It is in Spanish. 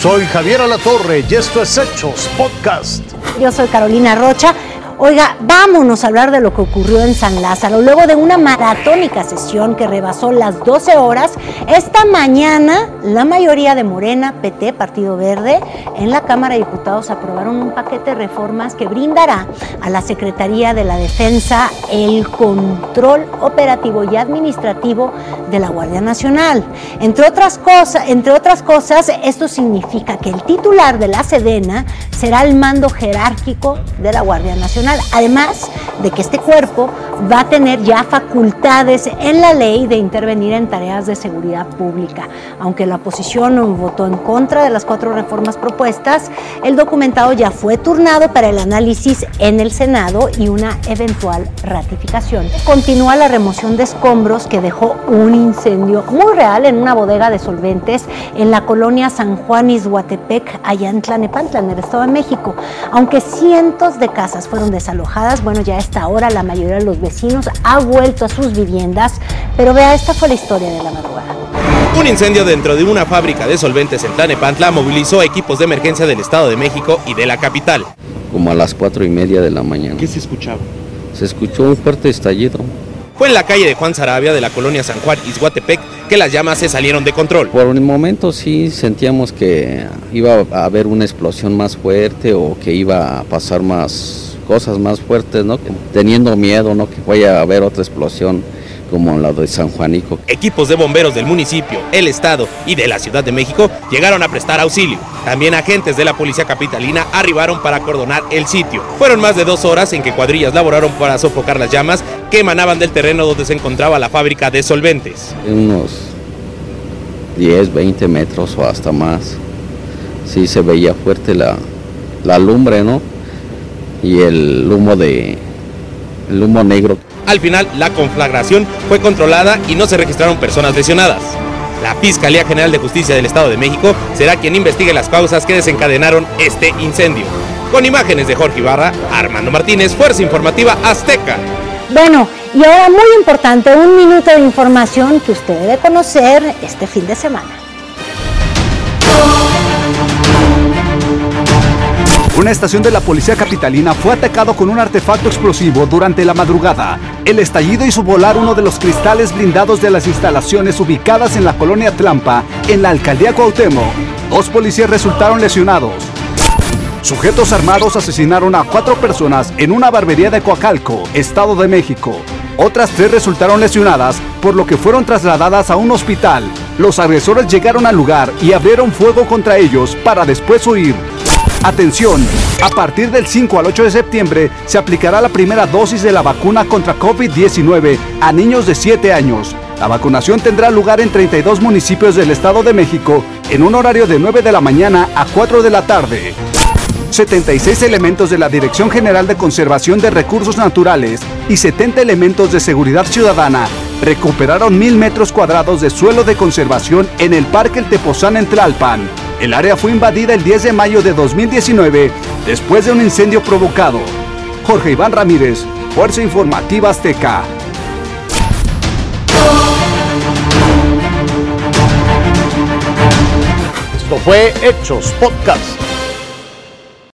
Soy Javier Alatorre y esto es Hechos Podcast. Yo soy Carolina Rocha. Oiga, vámonos a hablar de lo que ocurrió en San Lázaro. Luego de una maratónica sesión que rebasó las 12 horas, esta mañana la mayoría de Morena, PT, Partido Verde, en la Cámara de Diputados aprobaron un paquete de reformas que brindará a la Secretaría de la Defensa el control operativo y administrativo de la Guardia Nacional. Entre otras cosas, entre otras cosas, esto significa que el titular de la Sedena será el mando jerárquico de la Guardia Nacional además de que este cuerpo va a tener ya facultades en la ley de intervenir en tareas de seguridad pública. Aunque la oposición votó en contra de las cuatro reformas propuestas, el documentado ya fue turnado para el análisis en el Senado y una eventual ratificación. Continúa la remoción de escombros que dejó un incendio muy real en una bodega de solventes en la colonia San Juan Izhuatepec, allá en Tlanepantla, en el Estado de México. Aunque cientos de casas fueron desalojadas, bueno, ya a esta hora la mayoría de los vecinos ha vuelto a sus viviendas, pero vea, esta fue la historia de la madrugada. Un incendio dentro de una fábrica de solventes en Tlanepantla movilizó equipos de emergencia del Estado de México y de la capital. Como a las cuatro y media de la mañana. ¿Qué se escuchaba? Se escuchó un fuerte estallido. Fue en la calle de Juan Sarabia de la colonia San Juan, Izhuatepec, que las llamas se salieron de control. Por un momento sí sentíamos que iba a haber una explosión más fuerte o que iba a pasar más cosas más fuertes, ¿no? Teniendo miedo, ¿no? Que vaya a haber otra explosión como la de San Juanico. Equipos de bomberos del municipio, el estado y de la Ciudad de México llegaron a prestar auxilio. También agentes de la policía capitalina arribaron para acordonar el sitio. Fueron más de dos horas en que cuadrillas laboraron para sofocar las llamas que emanaban del terreno donde se encontraba la fábrica de solventes. Unos 10, 20 metros o hasta más. Sí se veía fuerte la, la lumbre, ¿no? Y el humo de el humo negro. Al final, la conflagración fue controlada y no se registraron personas lesionadas. La Fiscalía General de Justicia del Estado de México será quien investigue las causas que desencadenaron este incendio. Con imágenes de Jorge Ibarra, Armando Martínez, Fuerza Informativa Azteca. Bueno, y ahora muy importante, un minuto de información que usted debe conocer este fin de semana. Una estación de la policía capitalina fue atacado con un artefacto explosivo durante la madrugada. El estallido hizo volar uno de los cristales blindados de las instalaciones ubicadas en la colonia Tlampa, en la alcaldía Cuauhtémoc. Dos policías resultaron lesionados. Sujetos armados asesinaron a cuatro personas en una barbería de Coacalco, Estado de México. Otras tres resultaron lesionadas, por lo que fueron trasladadas a un hospital. Los agresores llegaron al lugar y abrieron fuego contra ellos para después huir. Atención, a partir del 5 al 8 de septiembre se aplicará la primera dosis de la vacuna contra COVID-19 a niños de 7 años. La vacunación tendrá lugar en 32 municipios del Estado de México en un horario de 9 de la mañana a 4 de la tarde. 76 elementos de la Dirección General de Conservación de Recursos Naturales y 70 elementos de seguridad ciudadana recuperaron mil metros cuadrados de suelo de conservación en el Parque El Tepozán en Tlalpan. El área fue invadida el 10 de mayo de 2019 después de un incendio provocado. Jorge Iván Ramírez, Fuerza Informativa Azteca. Esto fue Hechos Podcast.